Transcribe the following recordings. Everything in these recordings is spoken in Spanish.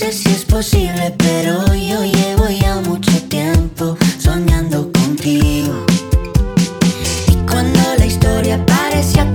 No sé si es posible, pero yo llevo ya mucho tiempo soñando contigo. Y cuando la historia parecía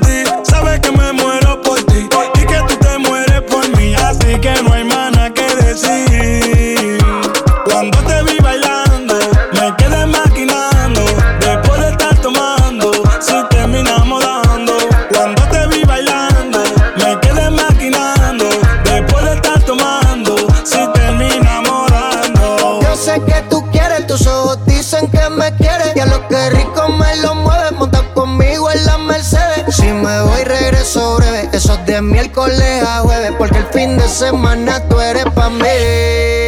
De miércoles a jueves, porque el fin de semana tú eres pa' mí.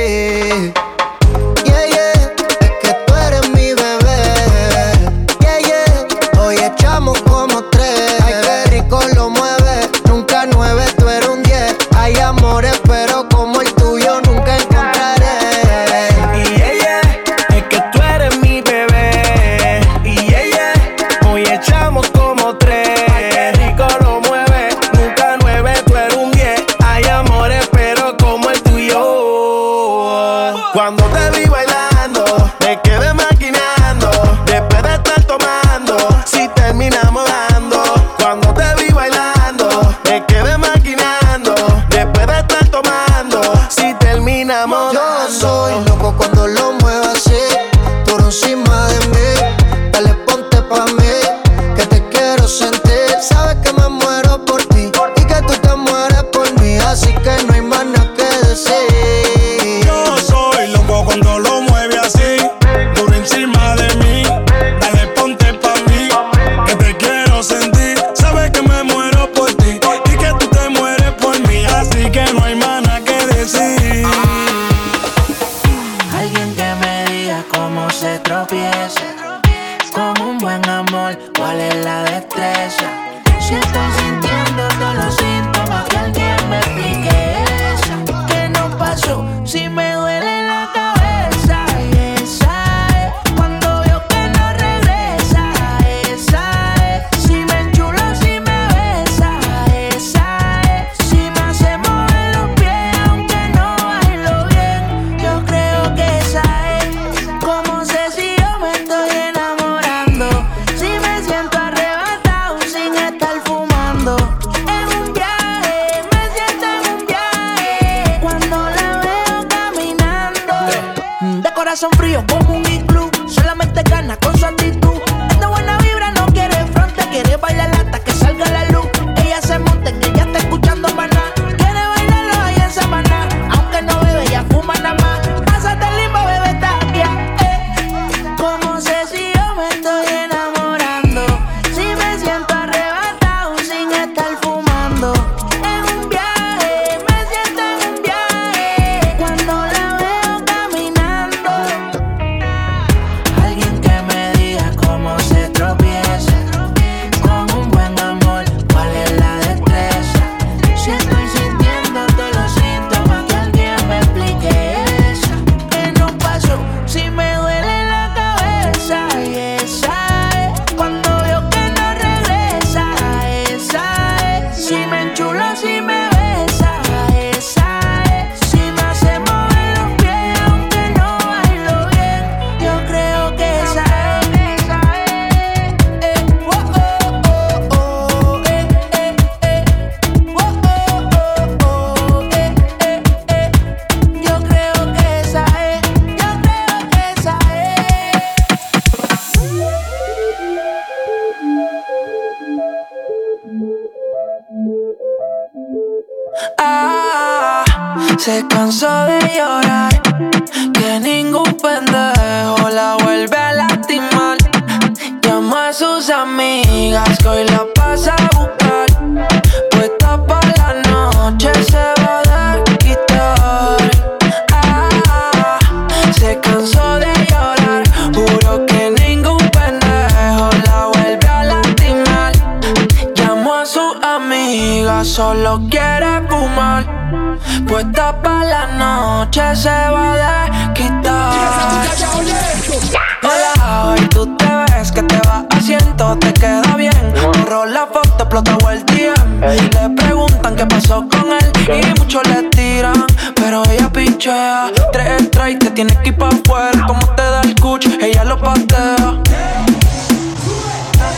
asiento, te queda bien. Borró la foto, explotó el día. Le preguntan qué pasó con él y muchos le tiran, pero ella pinchea. Tres strikes, te tienes que ir pa' afuera. Como te da el cucho, ella lo patea.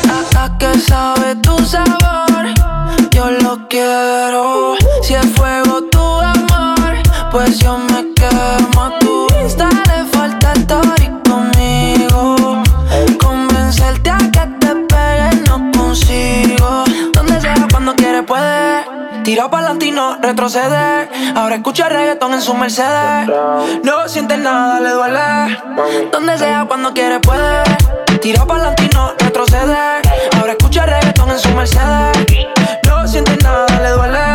Hasta que sabe tu sabor, yo lo quiero. Si es fuego tu amor, pues yo me quemo Tira para latino, retroceder. Ahora escucha reggaetón en su Mercedes. No siente nada, le duele. Donde sea, cuando quiere, puede. Tira para latino, retroceder. Ahora escucha reggaetón en su Mercedes. No siente nada, le duele.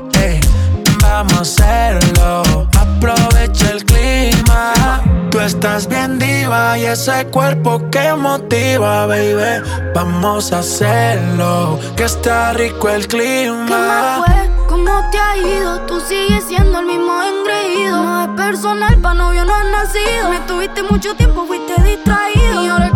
vamos a hacerlo. Aprovecha el clima. Tú estás bien diva y ese cuerpo que motiva, baby. Vamos a hacerlo, que está rico el clima. ¿Qué más fue? ¿Cómo te ha ido? Tú sigues siendo el mismo engreído. No es personal, pa' novio no has nacido. Me tuviste mucho tiempo, fuiste distraído. Y ahora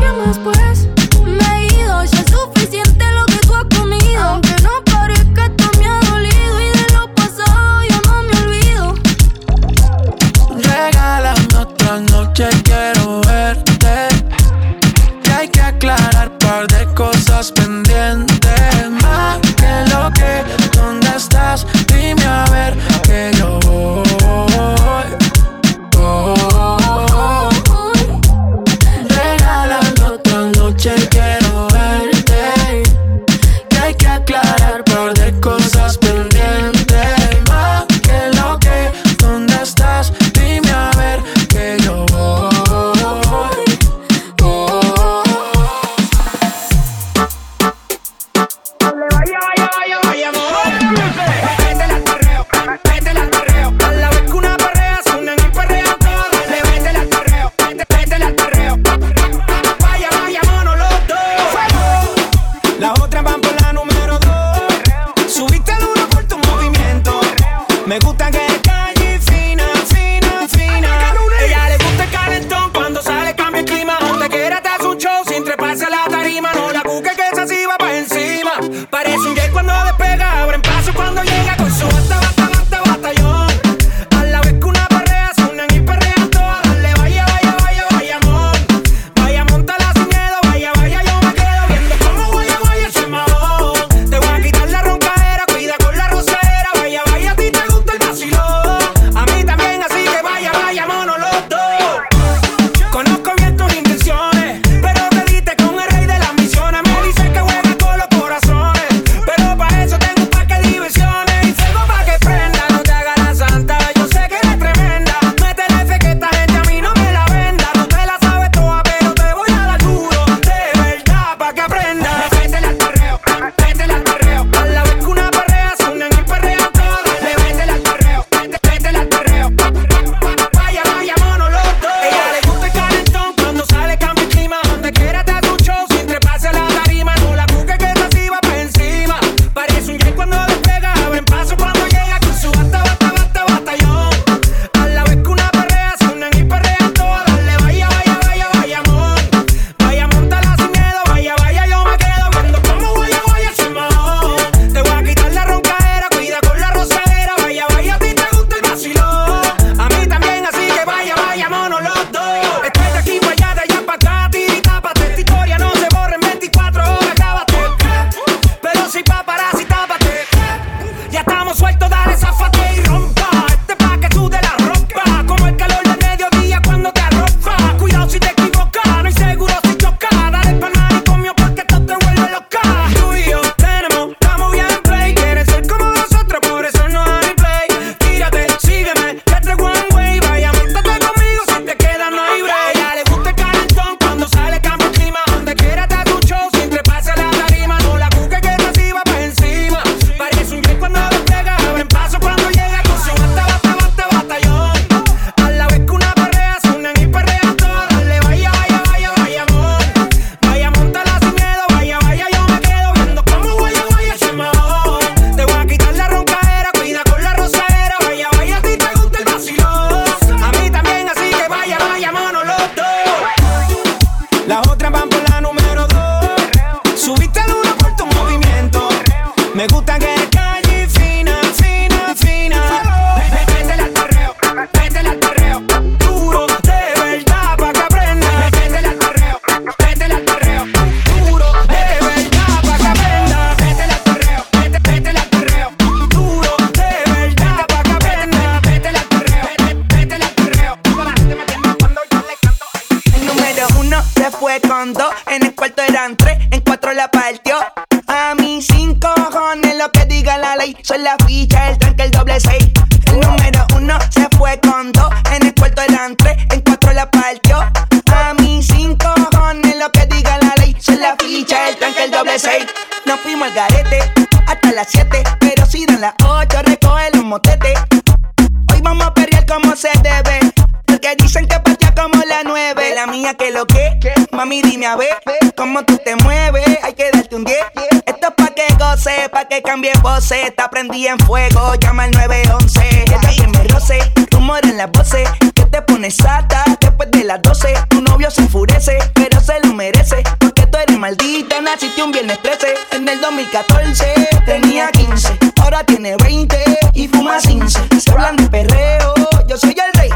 Que te pones sata después de las 12. Tu novio se enfurece, pero se lo merece. Porque tú eres maldita, naciste un viernes 13. En el 2014 tenía 15, ahora tiene 20 y fuma 15. Se hablan de perreo, yo soy el rey.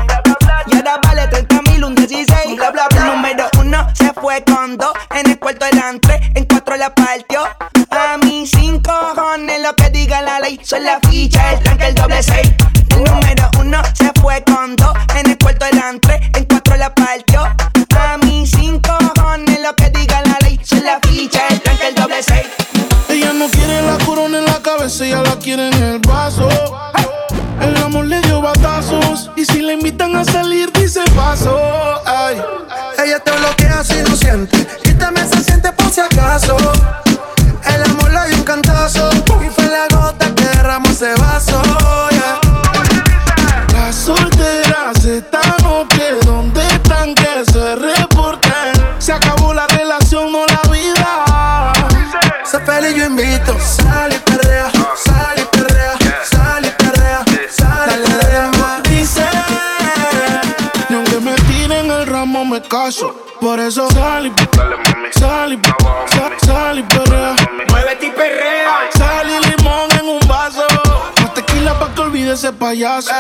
Y ahora vale 30 mil, un 16. Bla, bla, bla. Número uno se fue con dos, en el cuarto eran tres, en cuatro la partió. 6. Son la ficha, el tanque, el doble seis El número uno se fue con dos En el cuarto eran en cuatro la partió. A mí sin cojones lo que diga la ley. Son la ficha, el tanque, el doble 6. Ella no quiere la corona en la cabeza, ella la quiere en el vaso caso. Por eso sal y sal y sal y perrea. Muévete y perrea. Sal y limón en un vaso. Más tequila pa' que olvide ese payaso.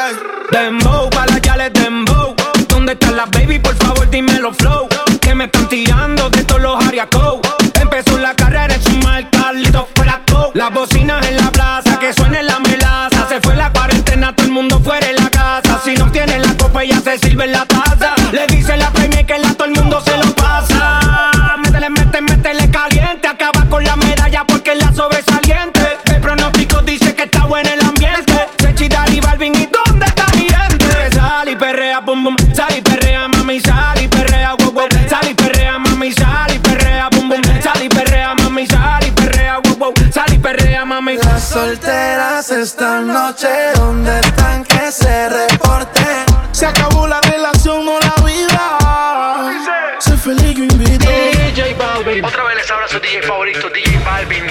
Dembow, pa' la yale dembow. ¿Dónde están las baby? Por favor, dímelo flow. Que me están tirando de todos los ariacos. Empezó la carrera en su marca, listo fuera Las bocinas en la plaza, que suene la melaza. Se fue la cuarentena, todo el mundo fuera de la casa. Si no tiene la copa, ya se sirve en la taza. Solteras esta noche, ¿dónde están que se reporten? Se acabó la relación, no la vida. Sé feliz, yo invito. DJ Balvin. Otra vez les habla su DJ favorito, DJ Balvin.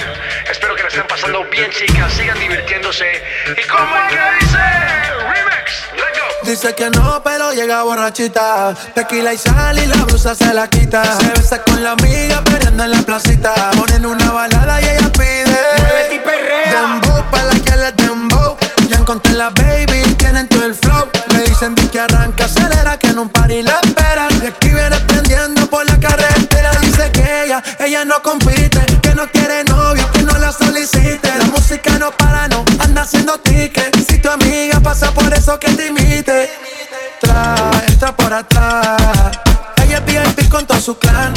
Espero que la estén pasando bien, chicas. Sigan divirtiéndose. ¿Y cómo es que Dice que no, pero llega borrachita. Tequila y sal y la blusa se la quita. Se besa con la amiga, perdiendo en la placita. Ponen una balada y ella pide. Muévete y perrea. Dembow, pa' la que le dembow. Ya encontré la baby, tienen todo el flow. Le dicen di que arranca, acelera, que en un party la esperan. Y aquí viene prendiendo por la carretera. Dice que ella, ella no compite, que no quiere novio, que no la solicite. La música no para, no anda haciendo ticket. Si tu amiga pasa por eso que te imite. Trae, entra por atrás. Ella es VIP con todo su clan.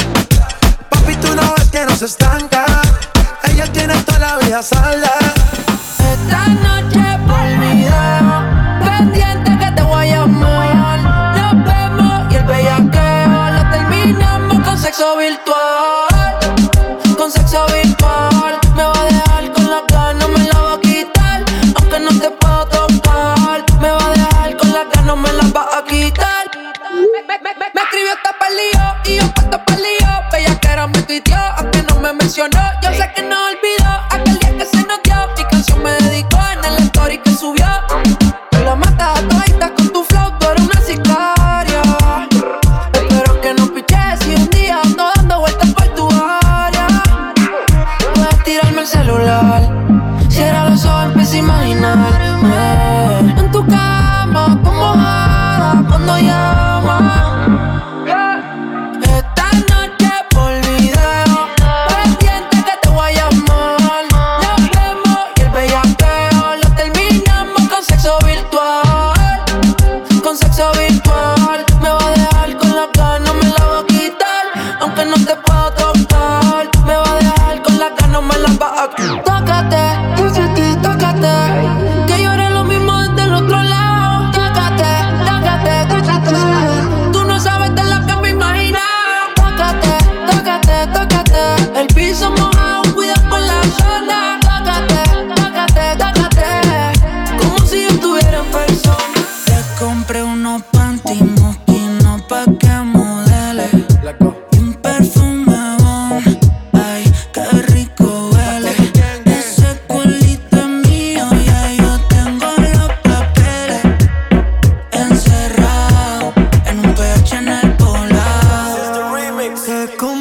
Papi, tú no ves que no se estanca. Ella tiene toda la vida salda. Esta noche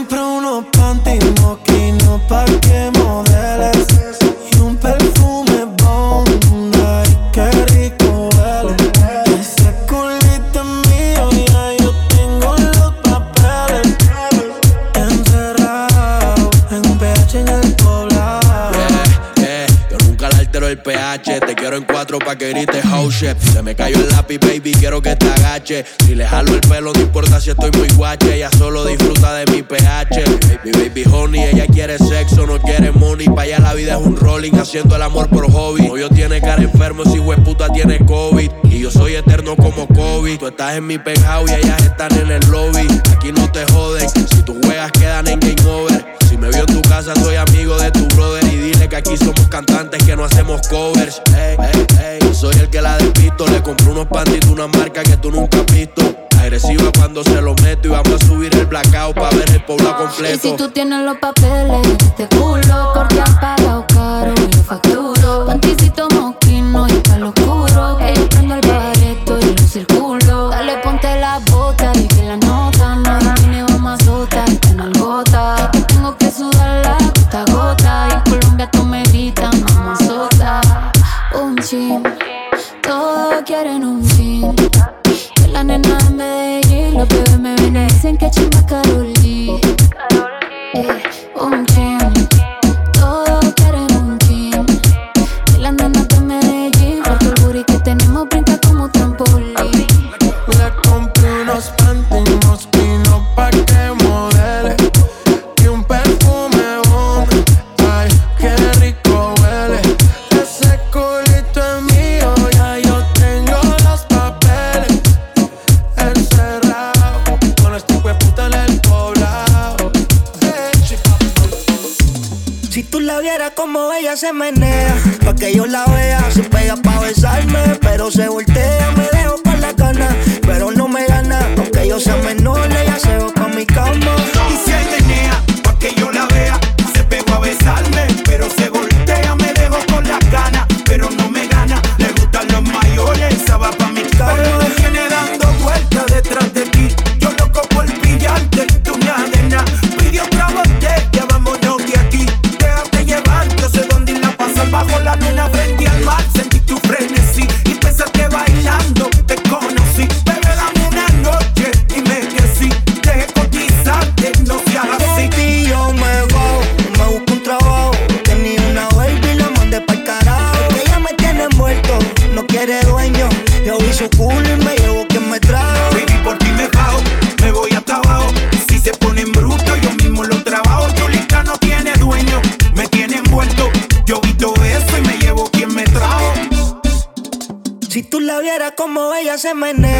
Te compro unos panty moquinos pa' que modeles cuatro pa' que grites house shit. Se me cayó el lápiz, baby, quiero que te agache. Si le jalo el pelo, no importa si estoy muy guache. Ella solo disfruta de mi pH. Mi baby honey, ella quiere sexo, no quiere money. Pa' allá la vida es un rolling, haciendo el amor por hobby. Novio tiene cara enfermo, si puta tiene COVID. Y yo soy eterno como COVID. Tú estás en mi penthouse y ellas están en el lobby. Aquí no te joden, si tus juegas quedan en game over. Me vio en tu casa, soy amigo de tu brother. Y dile que aquí somos cantantes que no hacemos covers. Ey, ey, ey, soy el que la despisto. Le compré unos de una marca que tú nunca has visto. Agresiva cuando se lo meto y vamos a subir el blackout para ver el pueblo Y completo. si tú tienes los papeles este culo, porque han pagado caro y yo facturo. Panticito mosquino y está lo oscuro. Como ella se menea, pa' que yo la vea. Se pega pa' besarme, pero se voltea. Me dejo con la cana, pero no me gana. Aunque yo sea menor, ella se va pa' mi cama. bajo la luna frente Gemini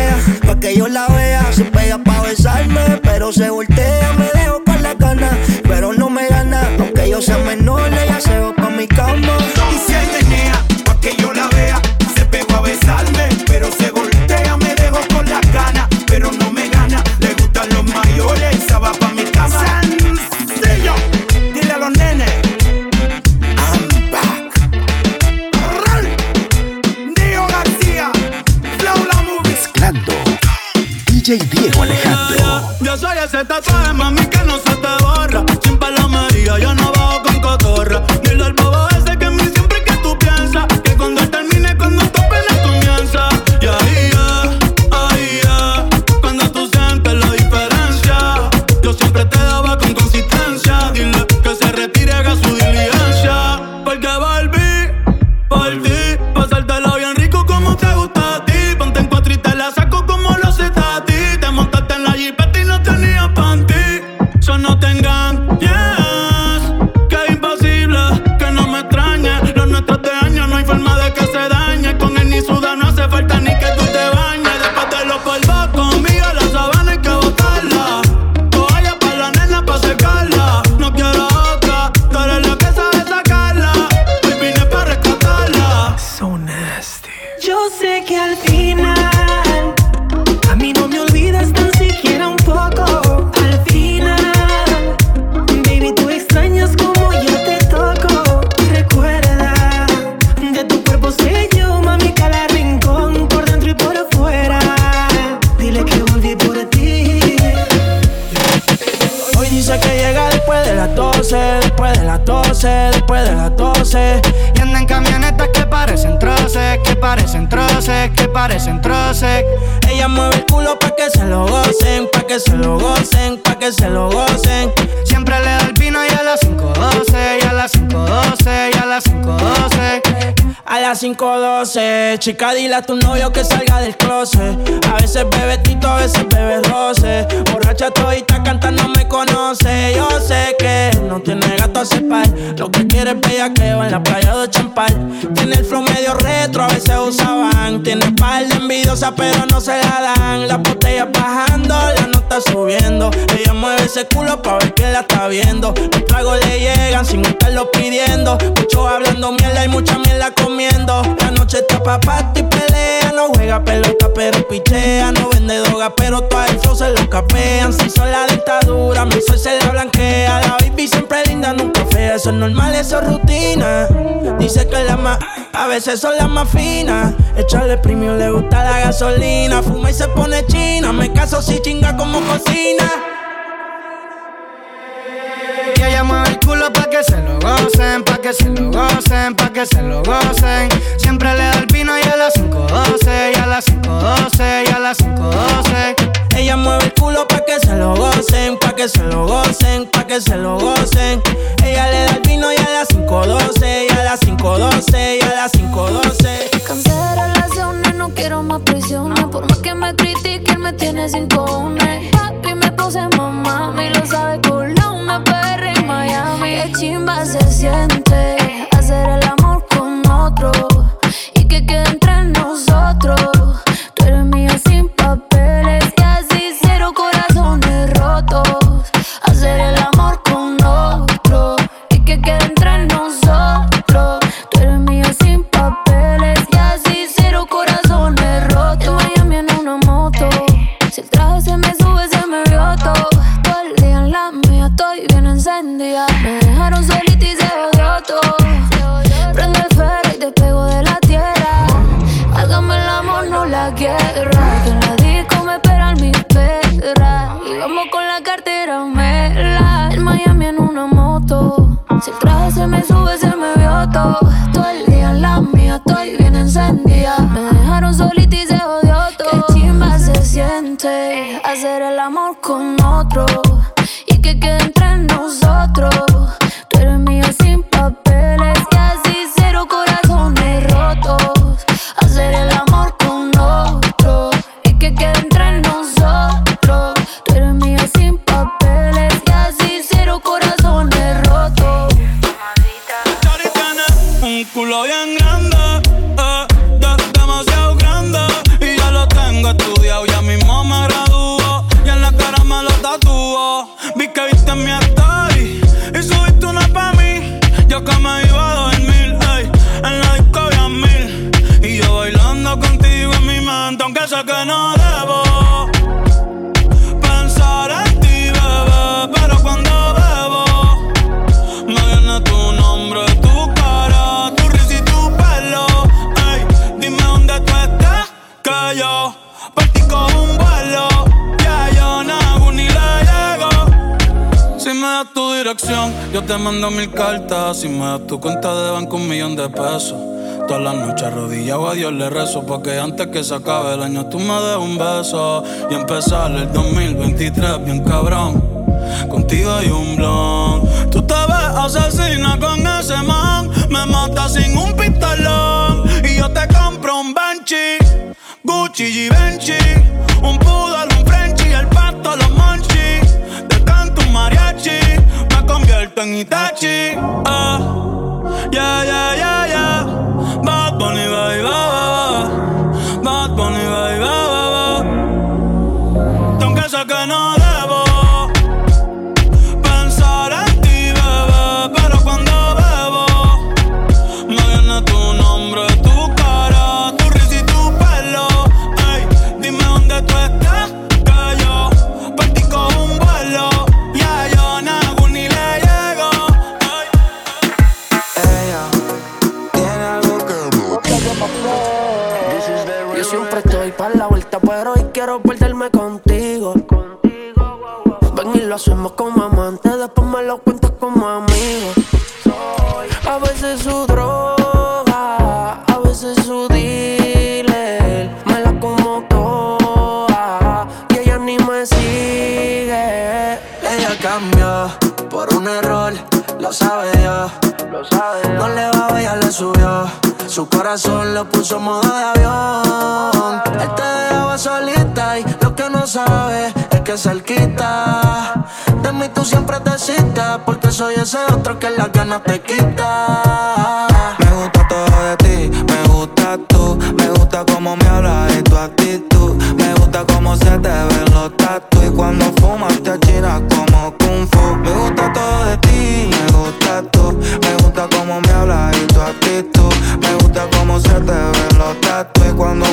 parecen troces, que parecen troces. Ella mueve el culo pa' que se lo gocen, pa' que se lo gocen, pa' que se lo gocen. Siempre le da el vino y a las 5.12, y a las 5.12, y a las 5.12. A las 5.12, chica, dile a tu novio que salga del closet. A veces bebe tito, a veces bebe roce. Borracha todita cantando me conoce. Yo sé que no tiene gato a cepar. Lo que quiere es bella que va en la playa de champal. Tiene el flow medio retro, a veces usaban. Tiene par de envidiosa, pero no se la dan. Las botellas bajando, la nota subiendo. Ella mueve ese culo pa' ver que la está viendo. Los tragos le llegan sin estarlo pidiendo. Muchos hablando mierda y mucha mierda comiendo la noche está pa' pasto y pelea. No juega pelota, pero pichea. No vende droga, pero todo eso se lo capean. Si son la dictadura, mi sol se la blanquea. La baby siempre linda, nunca fea. Eso es normal, eso es rutina. Dice que la más, a veces son las más finas. Echarle premium, le gusta la gasolina. Fuma y se pone china. Me caso si chinga como cocina que mueva el culo pa' que se lo gocen, pa' que se lo gocen, pa' que se lo gocen. Siempre le da el vino y a las 5.12, y a las 5.12, y a las 5.12. Ella mueve el culo pa' que se lo gocen, pa' que se lo gocen, pa' que se lo gocen. Ella le da el vino y a las 5.12, y a las 5.12, y a las 5.12. Cansé de relaciones, no quiero más prisiones. Por más que me critiquen, me tiene sin cojones. Papi me puse mamá, me lo sabe con la una perra en Miami. Qué chimba se siente hacer el amor con otro y que quede entre nosotros. Tú eres mío sin Si el traje se me sube, se me vio todo. Todo el día en la mía estoy bien encendida. Me dejaron solita y se odió todo. Qué chimba se siente hacer el amor con otro. Me das tu cuenta de banco, un millón de pesos. Todas las noches arrodillado a Dios le rezo Porque antes que se acabe el año tú me des un beso. Y empezar el 2023 bien cabrón. Contigo hay un blon. Tú te ves asesina con ese man. Me mata sin un pistolón. Y yo te compro un Banshee Gucci Givenchy Un poodle, un Frenchie El pato, los Convierto en Itachi. Ah, yeah, yeah, yeah, yeah. Bad Bunny, bye, bye, bye. Bad Bunny, bye, bye, bye, sé que debo lo hacemos como amantes, después me lo cuentas como amigo. A veces su droga, a veces su dealer, me la como toda y ella ni me sigue. Ella cambió por un error, lo sabe Dios. No le va ella le subió. Su corazón lo puso en modo de avión. Él te dejaba solita y lo que no sabe cerquita. De mí tú siempre te citas, porque soy ese otro que las ganas te quita. Me gusta todo de ti, me gusta tú, me gusta cómo me hablas y tu actitud, me gusta cómo se te ven los tatu y cuando fumas te achinas como kung fu. Me gusta todo de ti, me gusta tú, me gusta cómo me hablas y tu actitud, me gusta cómo se te ven los tatu y cuando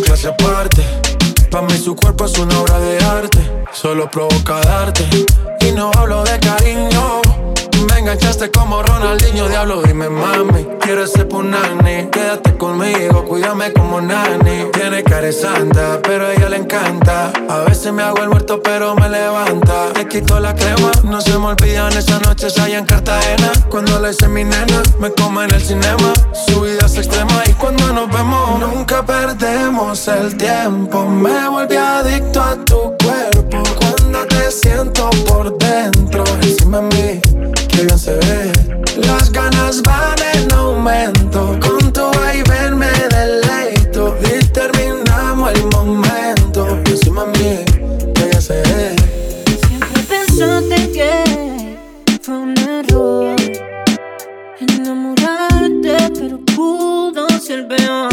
clase aparte. Para mí su cuerpo es una obra de arte solo provoca darte. Y no hablo de cariño. Me enganchaste como Ronaldinho, diablo, dime mami. Quiero ser punani, quédate conmigo, cuídame como nani. Tiene cara santa, pero a ella le encanta. A veces me hago el muerto, pero me levanta. Le quito la crema, no se me olvidan esas noches allá en Cartagena. Cuando le hice mi nena, me come en el cinema. Su vida es extrema y cuando nos vemos, nunca perdemos el tiempo. Me volví adicto a tu cuerpo te siento por dentro. Encima de mí, que bien se ve. Las ganas van en aumento. Con tu ven me deleito. Y terminamos el momento. Encima de mí, que bien se ve. Siempre pensaste que fue un error enamorarte, pero pudo ser peor.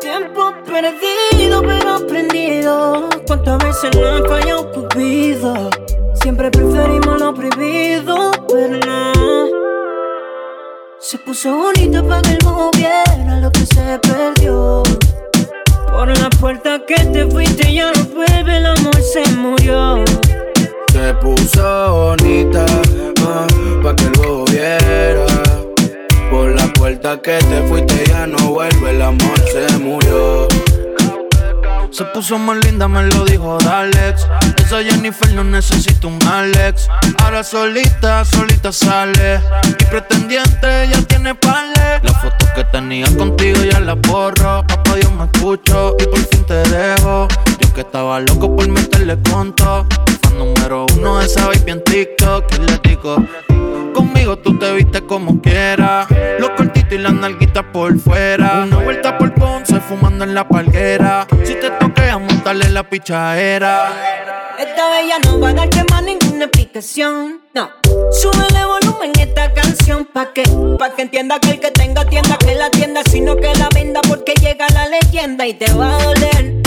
Tiempo perdido, pero aprendido. ¿Cuántas veces no he fallado vida? Siempre preferimos lo prohibido, pero no. Se puso bonita para que el viera lo que se perdió. Por la puerta que te fuiste ya no vuelve, el amor se murió. Se puso bonita ah, pa' que lo viera. Por la puerta que te fuiste ya no vuelve, el amor se murió. Se puso más linda, me lo dijo Dalex. Esa Jennifer no necesita un Alex. Ahora solita, solita sale. Mi pretendiente ya tiene pale. Las fotos que tenía contigo ya las borro. Papá Dios me escucho y por fin te dejo. Yo que estaba loco por meterle conto. Número uno de esa baby en TikTok. Y le digo, conmigo tú te viste como quieras. Los cortitos y las nalguitas por fuera. Una vuelta por Ponce fumando en la palguera. Si te toqué a montarle la pichadera. Esta bella no va a darte más ninguna explicación. No. Súbele volumen esta canción pa' que, pa' que entienda que el que tenga tienda que la tienda, sino que la venda porque llega la leyenda y te va a doler.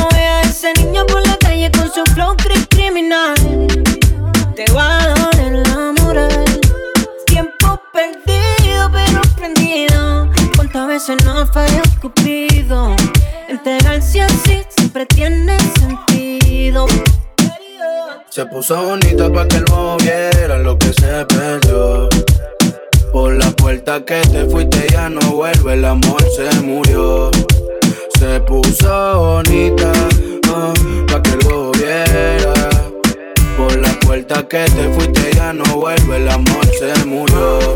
Cuando veas a ese niño por la calle con su flow criminal, te va a doler la moral. Tiempo perdido pero prendido. Cuántas veces no falló Cupido. Entregarse así siempre tiene sentido. Se puso bonita pa' que el viera lo que se perdió. Por la puerta que te fuiste ya no vuelve, el amor se murió. Se puso bonita ah, pa' que el viera. Por la puerta que te fuiste ya no vuelve, el amor se murió.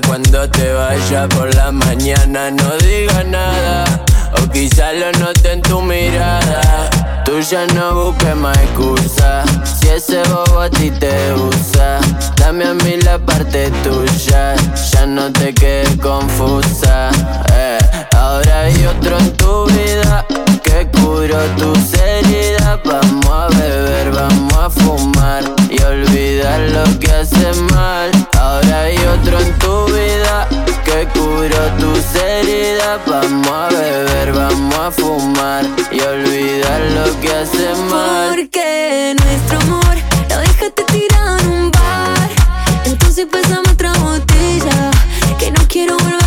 Cuando te vaya por la mañana no diga nada o quizá lo note en tu mirada. Tú ya no busques más excusa si ese bobo a ti te usa. Dame a mí la parte tuya, ya no te quedes confusa. eh. Ahora hay otro en tu vida que curó tus heridas. Vamos a beber, vamos a fumar y olvidar lo que hace mal. Ahora hay otro en tu vida que curó tus heridas. Vamos a beber, vamos a fumar y olvidar lo que hace mal. Porque nuestro amor lo dejaste tirado en un bar. Entonces pásame otra botella que no quiero volverla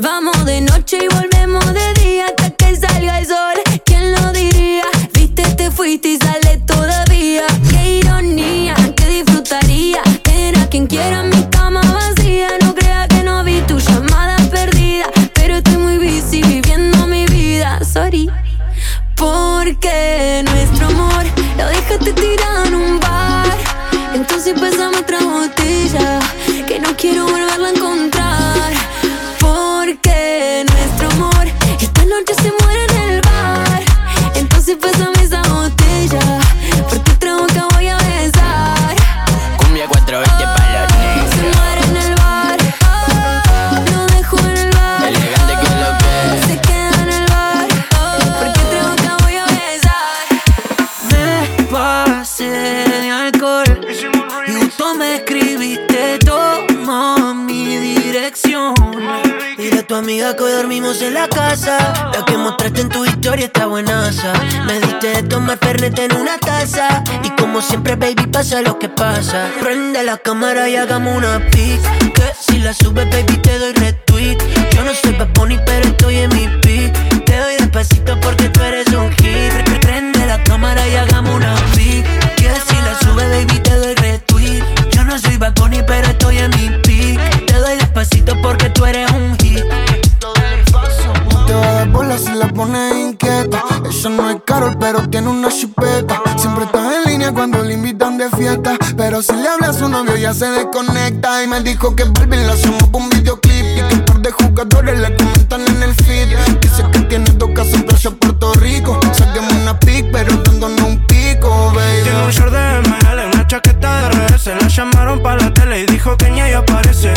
Vamos de noche y volvemos de día hasta que salga el sol. ¿Quién lo diría? Viste, te fuiste y sale todavía. Qué ironía, que disfrutaría. Tener a quien quiera mi cama vacía. No crea que no vi tu llamada perdida. Pero estoy muy busy viviendo mi vida. Sorry. Porque nuestro amor lo dejaste tirado en un bar. Entonces pásame otra botella amiga que hoy dormimos en la casa. La que mostraste en tu historia está buenaza. Me diste de tomar fernet en una taza. Y como siempre, baby, pasa lo que pasa. Prende la cámara y hagamos una pic. Que si la subes, baby, te doy retweet. Yo no soy Bad pero estoy en mi pic. Te doy despacito porque tú eres un hit. Habla a su novio, ya se desconecta. Y me dijo que Barbie le hacemos pa' un videoclip. Y que un par de jugadores le comentan en el feed. Dice que tiene dos casas en Playa Puerto Rico. Saquemos una pic, pero dándonos un pico, Tiene un baby. short de ML, una chaqueta de RS La llamaron para la tele y dijo que ni ella aparece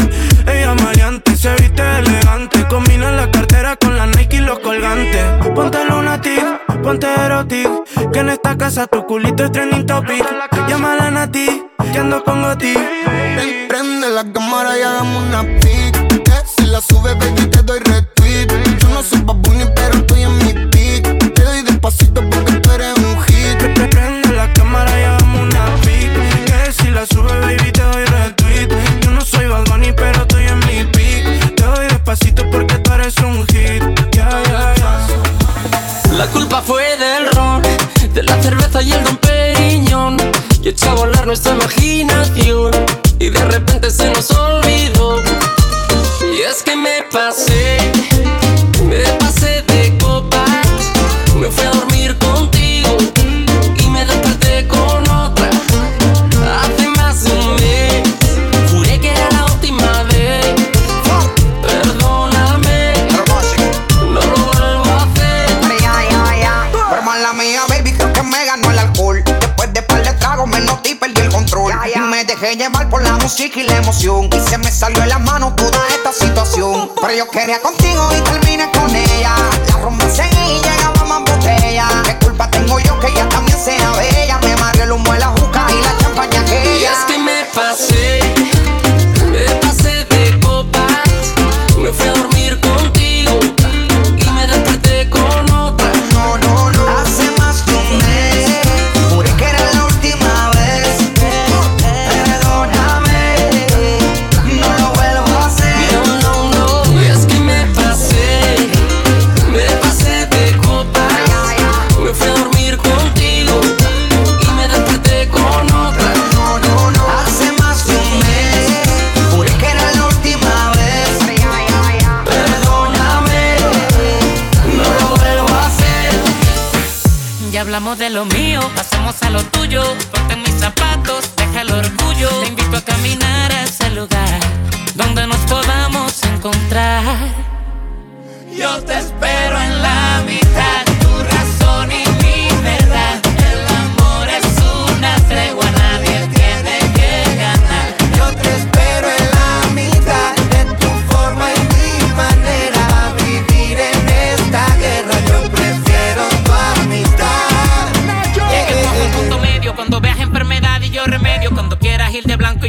Ella maleante, se viste elegante Combina la cartera con la Nike y los colgantes Ponte lunatic, ponte erotic Que en esta casa tu culito es quería contar. Hablamos de lo mío, pasamos a lo tuyo. Ponte en mis zapatos, deja el orgullo. Te invito a caminar a ese lugar donde nos podamos encontrar. Yo te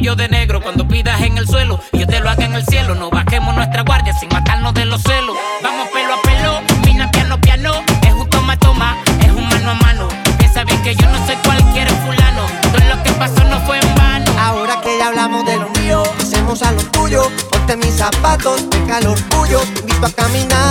yo de negro cuando pidas en el suelo. Yo te lo haga en el cielo. No bajemos nuestra guardia sin matarnos de los celos. Vamos pelo a pelo, mina piano piano. Es un toma toma, es un mano a mano. Piensa bien que yo no soy cualquier fulano. Todo lo que pasó no fue en vano. Ahora que ya hablamos de lo mío, hacemos a lo tuyo. Ponte mis zapatos, deja el orgullo. Te invito a caminar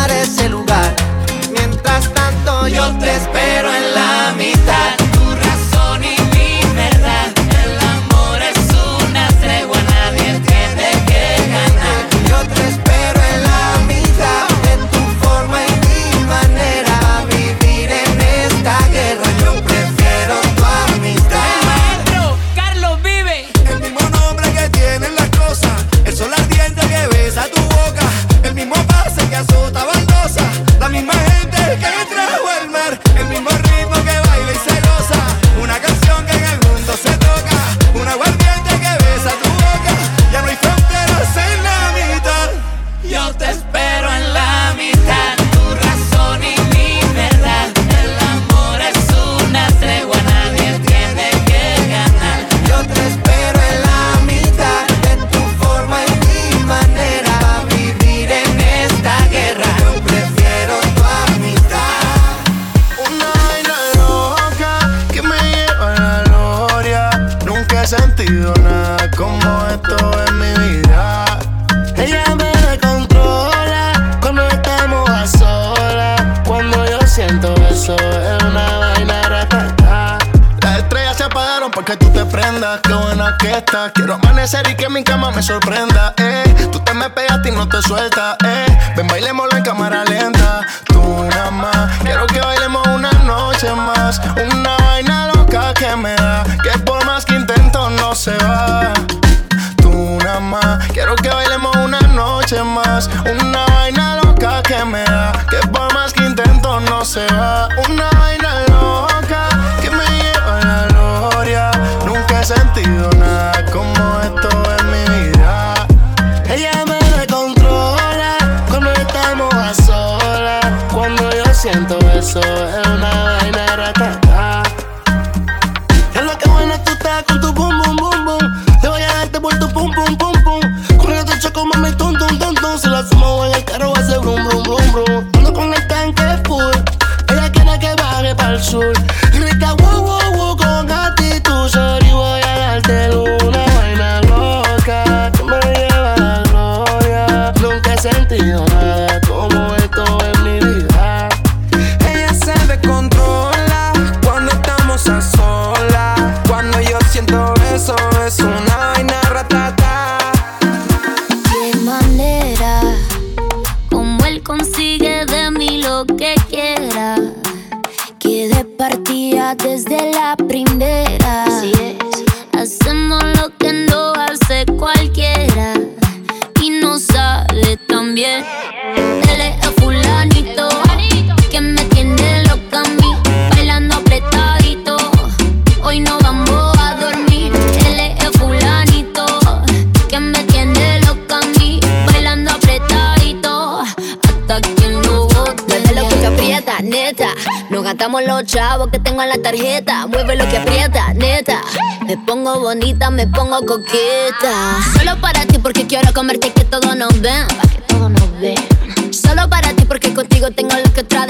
Quiero amanecer y que mi cama me sorprenda, eh. Tú te me pegas y no te sueltas, eh. Ven, bailémoslo en cámara lenta. Tú nada más. Quiero que bailemos una noche más. Una vaina loca que me da. Que por más que intento no se va. Tú nada más. Quiero que bailemos una noche más. Una vaina loca que me da. Que por más que intento no se va. Chavos que tengo en la tarjeta. Mueve lo que aprieta, neta. Me pongo bonita, me pongo coqueta. Solo para ti porque quiero comerte que todo nos ven. Pa' que todo nos ven. Solo para ti porque contigo tengo lo que otra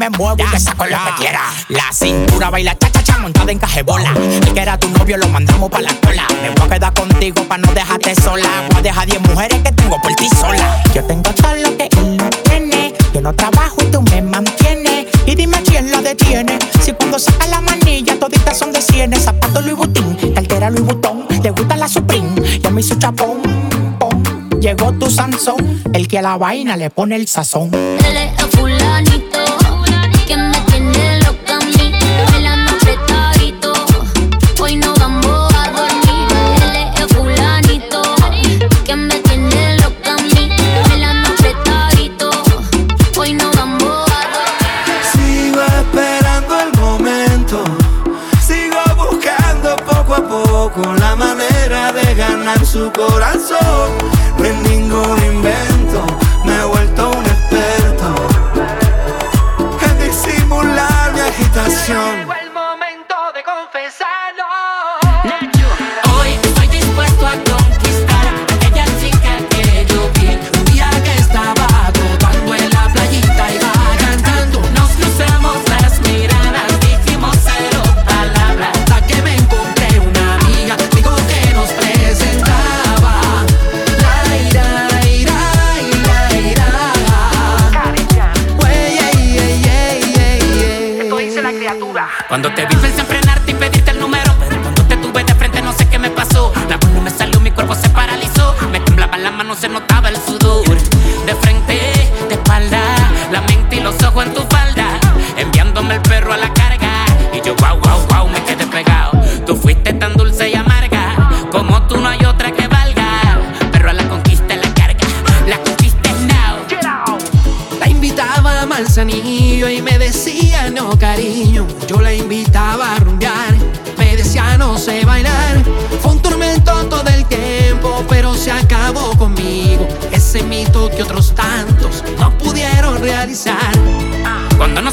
me muevo y te saco lo que quiera. La cintura baila cha cha cha montada en cajebola. El que era tu novio lo mandamos pa' la cola. Me voy a quedar contigo pa' no dejarte sola. Voy a dejar 10 mujeres que tengo por ti sola. Yo tengo todo lo que él no tiene. Yo no trabajo y tú me mantienes. Y dime quién lo detiene. Si cuando saca la manilla toditas son de cienes. Zapato Louis Vuitton, cartera Louis Vuitton. Le gusta la Supreme, ya me hizo chapón. pom. Llegó tu Sansón, el que a la vaina le pone el sazón. Él es fulanito corazón.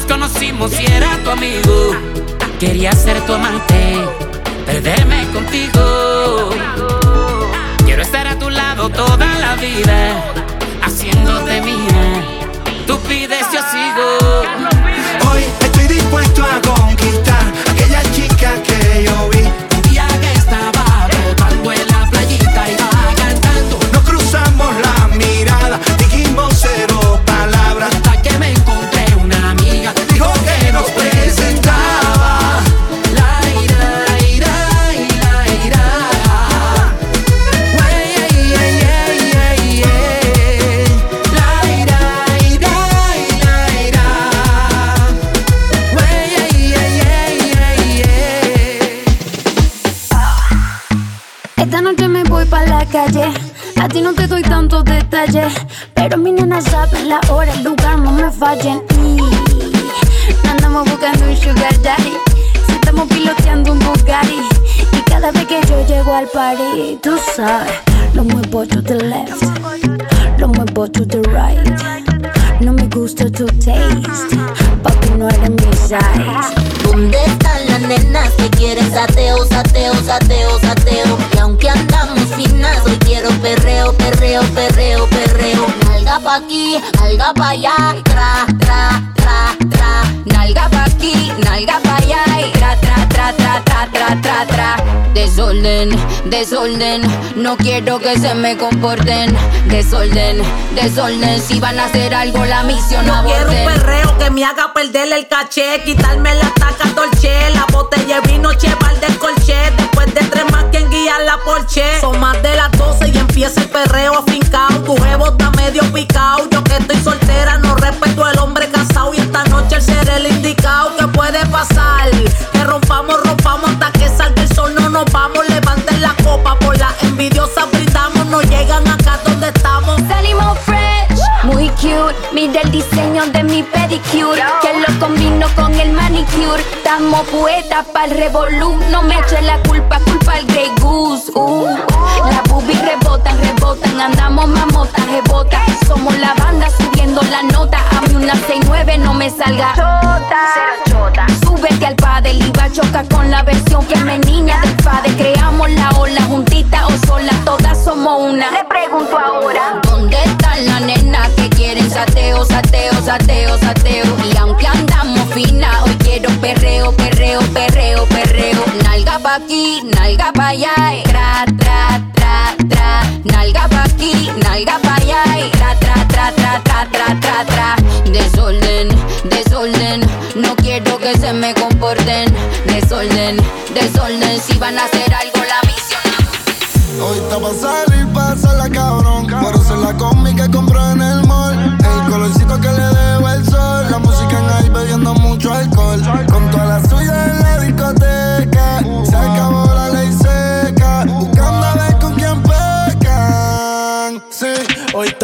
Conocimos y era tu amigo, quería ser tu amante, perderme contigo. Quiero estar a tu lado toda la vida, haciéndote mía. Tú pides, yo sigo. Hoy estoy dispuesto a conquistar la hora, el lugar, no me fallen. Y andamos buscando un sugar daddy. Si estamos piloteando un Bugatti. Y cada vez que yo llego al party, tú sabes, lo muevo to the left, lo muevo to the right. No me gusta tu taste, papi no eres mi size. ¿Dónde están las nenas que quieren sateo, sateo, sateo, sateo? Y aunque andamos finas, hoy quiero perreo, perreo, perreo, perreo. Nalga pa' aquí, nalga pa' allá, tra, tra, tra, tra. Nalga pa' aquí, nalga pa' allá, tra, tra, tra, tra. Desorden, desorden, no quiero que se me comporten. Desorden, desorden, si van a hacer algo la misión no aborden. quiero un perreo que me haga perder el caché, quitarme la taca dolce, la botella de vino cheval del colche. Después de tres más quien guía la porche. Son más de las 12 y empieza el perreo afincao. Tu jevo está medio picao, yo que estoy soltera no respeto al hombre casado y esta noche el ser el indicado que puede pasar. Que rompamos, rompamos hasta que salga el sol, no nos vamos, levanten la copa por la envidiosa brindamos, no llegan acá donde estamos. Salimos fresh, muy cute. Mira el diseño de mi pedicure, que lo combino con el manicure. Estamos poetas para el revolú, no me eche la culpa, culpa al Grey Goose. Uh. La boobies rebotan, rebotan, andamos mamotas, rebota. Somos la banda subiendo la nota, a mí una 69 no me salga chota. Súbete al padre y va a chocar con la versión femenina del padre. Creamos la ola juntita o sola, todas somos una. Le pregunto ahora, ¿dónde están las nenas que quieren sateo, sateo, sateo, sateo? Y aunque andamos fina, hoy quiero perreo, perreo, perreo, perreo. Nalga pa' aquí, nalga pa' allá, eh. tra, tra, tra, tra. Nalga pa' aquí, nalga pa' allá, eh. tra, tra, tra, tra, tra, tra, tra, tra. Desorden, desorden, quiero que se me comporten. Desorden, desorden, si van a hacer algo la misión. Hoy está pa' salir, pásala cabrón. Por eso la combi que compró en el mall. El colorcito que le debo el sol. La música en ahí bebiendo mucho alcohol.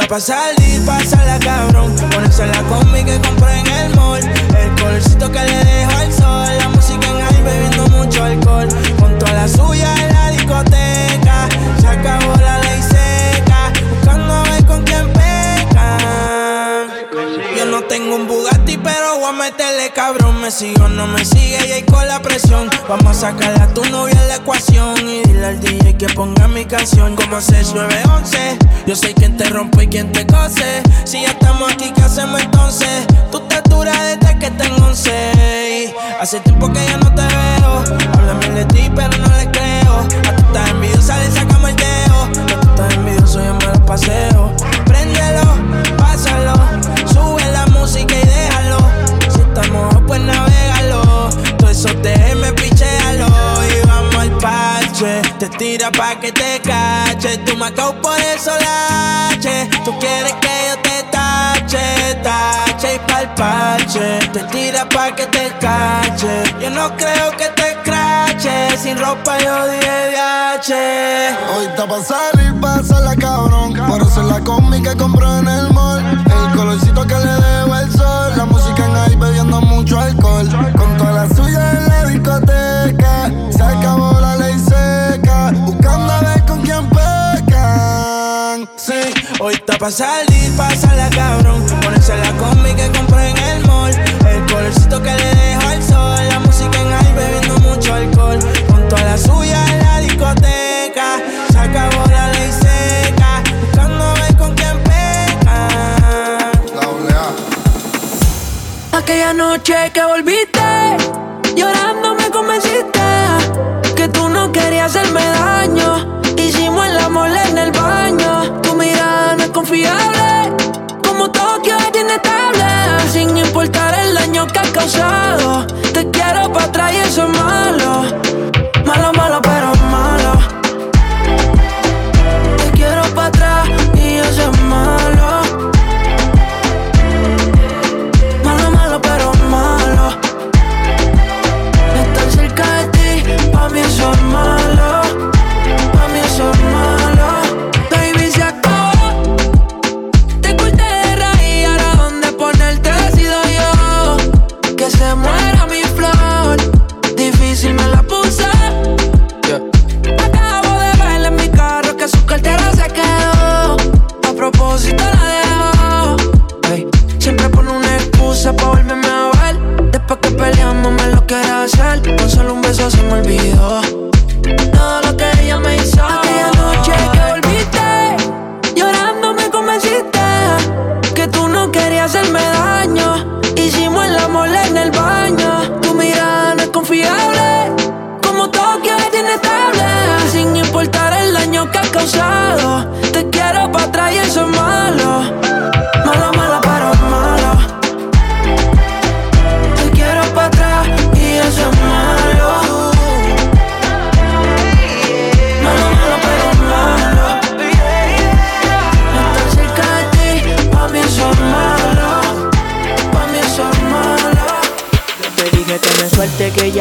Está pa' salir, pásala cabrón. Ponerse la combi que compré en el mall. El colorcito que le dejo al sol. La música en high bebiendo mucho alcohol. Con toda la suya cabrón. Me sigo, no me sigue y ahí con la presión. Vamos a sacar a tu novia la ecuación. Y dile al DJ que ponga mi canción. Como 6911. Yo soy quien te rompe y quien te cose. Si ya estamos aquí, ¿qué hacemos entonces? Tu estatura desde que tengo 11. Hace tiempo que ya no te veo. Háblame de ti, pero no le creo. A tu estás envidiosa, le sacamos el dedo. A tu estás envidioso, yo me lo paseo. Tira pa' que te cache. Tú me por eso lache. Tú quieres que yo te tache, tache y pa'l parche. Te tira pa' que te cache. Yo no creo que te crache. Sin ropa yo dije viaje. Hoy está pa' salir, pásala cabrón. Por eso la combi que compró en el mall. El colorcito que le debo el sol. La música en ahí bebiendo mucho alcohol. Con toda la suya en la discoteca. Hoy está pa' salir, pásala cabrón. Ponerse la combi que compré en el mall. El colorcito que le dejo al sol. La música en high bebiendo mucho alcohol. Con toda la suya en la discoteca. Se acabó la ley seca. Buscando ver con quién peca. Aquella noche que volviste, confiable, como Tokio es inestable. Sin importar el daño que has causado, te quiero para atrás y eso es malo.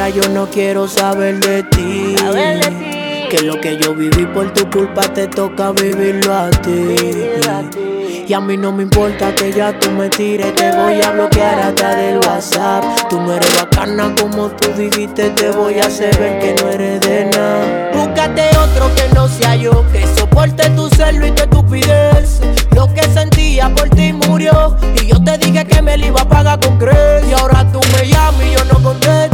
Ya yo no quiero saber de ti. Que lo que yo viví por tu culpa te toca vivirlo a ti. Y a mí no me importa que ya tú me tires, te voy a bloquear hasta del WhatsApp. Tú no eres bacana como tú dijiste, te voy a hacer ver que no eres de nada. Búscate otro que no sea yo, que soporte tu celo y tu estupidez. Lo que sentía por ti murió, y yo te dije que me lo iba a pagar con crees. Y ahora tú me llamas y yo no contesto.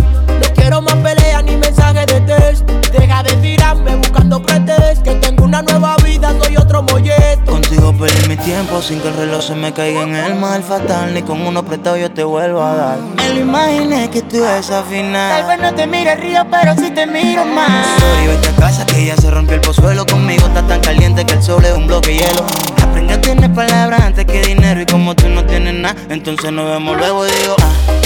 No quiero más peleas ni mensajes de test. Deja de tirarme buscando pretextos, que tengo una nueva vida, soy otro molleto. Contigo perdí mi tiempo sin que el reloj se me caiga en el mal fatal. Ni con uno prestado yo te vuelvo a dar. Me lo imaginé que tú esa final. Tal vez no te mire río, pero sí te miro más. Sorry, vete a casa que ya se rompió el pozuelo. Conmigo está tan caliente que el sol es un bloque de hielo. Aprende a tener palabras antes que dinero. Y como tú no tienes nada, entonces nos vemos luego y digo, ah.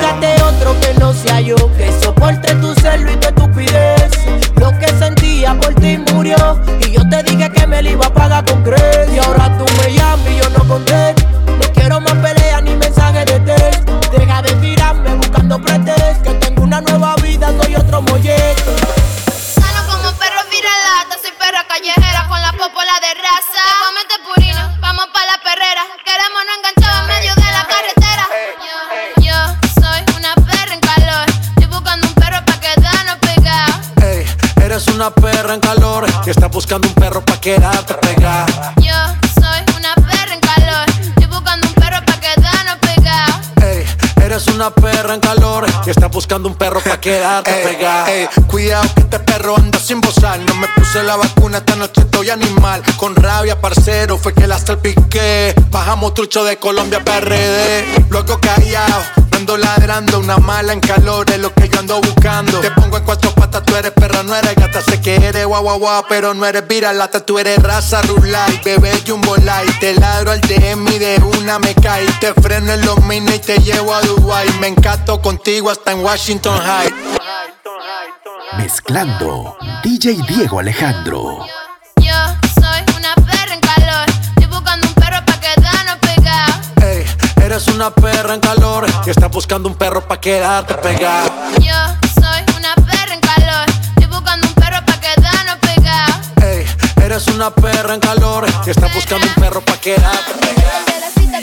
Búscate otro que no sea yo, que soporte tu celo y tu estupidez. Lo que sentía por ti murió, y yo te dije que me lo iba a pagar con crees. Y ahora tú me llamas y yo no contesto. Quedarte pegada. Ey, cuidado que este perro anda sin bozar. No me puse la vacuna, parcero, fue que la salpiqué. Bajamos trucho de Colombia PRD. Luego callado, ando ladrando. Una mala en calor es lo que yo ando buscando. Te pongo en cuatro patas, tú eres perra, no eres gata. Sé que eres guau guau guau, pero no eres viralata. Tú eres raza rulay, bebé jumbo light. Te ladro al DM y de una me cae. Te freno en los mini y te llevo a Dubai. Me encanto contigo hasta en Washington High. Mezclando DJ Diego Alejandro. Eres una perra en calor que está buscando un perro pa' quedarte pegada. Yo soy una perra en calor. Estoy buscando un perro pa' quedarnos pegados. Ey, eres una perra en calor que está buscando un perro pa' quedarte pegada. De la cita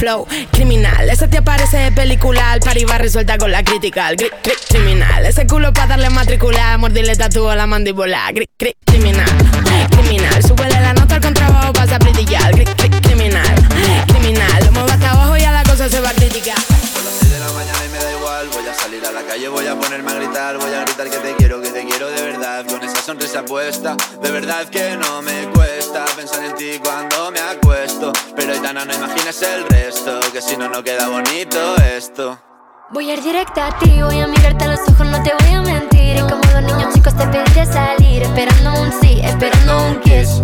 Flow criminal. Ese te aparece de película, y va resuelta con la crítica. criminal. Ese culo para darle matricular, mordirle tatúo a la mandíbula. criminal. Criminal. Súbele la nota al contrabajo, pasa a brillar. criminal. Criminal. Lo muevo hasta abajo y a la cosa se va a criticar voy a salir a la calle, voy a ponerme a gritar, voy a gritar que te esa sonrisa puesta, de verdad que no me cuesta pensar en ti cuando me acuesto, pero Aitana no imagines el resto, que si no, no queda bonito esto. Voy a ir directa a ti, voy a mirarte a los ojos, no te voy a mentir. Y como dos niños chicos te pediré salir, esperando un sí, esperando un kiss.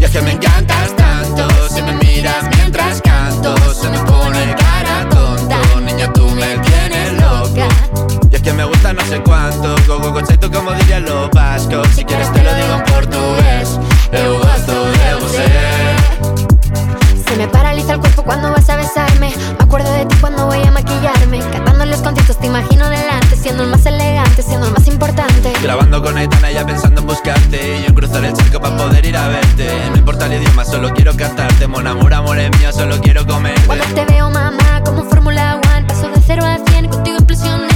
Y es que me encantas tanto, si me miras mientras canto, se me pone cara tonta. Niña, tú me tienes loca. Y es que me gusta no sé cuánto, como diría lo vasco. Si quieres te lo digo en portugués, eu gosto de você. Se me paraliza el cuerpo cuando vas a besarme. Me acuerdo de ti cuando voy a maquillarme. Cantando los conciertos te imagino delante, siendo el más elegante, siendo el más importante. Grabando con Aitana ya pensando en buscarte. Y yo en cruzar el charco para poder ir a verte. No importa el idioma, solo quiero cantarte. Mon amor, amor es mío, solo quiero comer. Cuando te veo, mamá, como Fórmula One. Paso de cero a cien, contigo implosioné.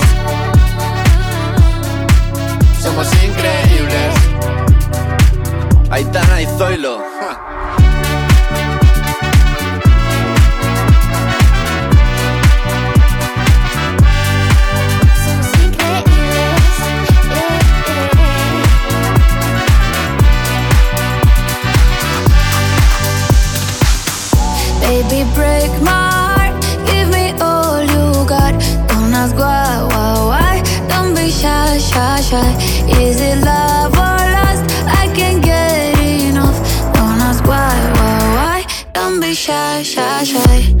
somos increíbles. Aitana y Zoilo. Baby, break my heart, give me all you got. Don't ask why, why. Don't be shy, shy. shy, shy, shy.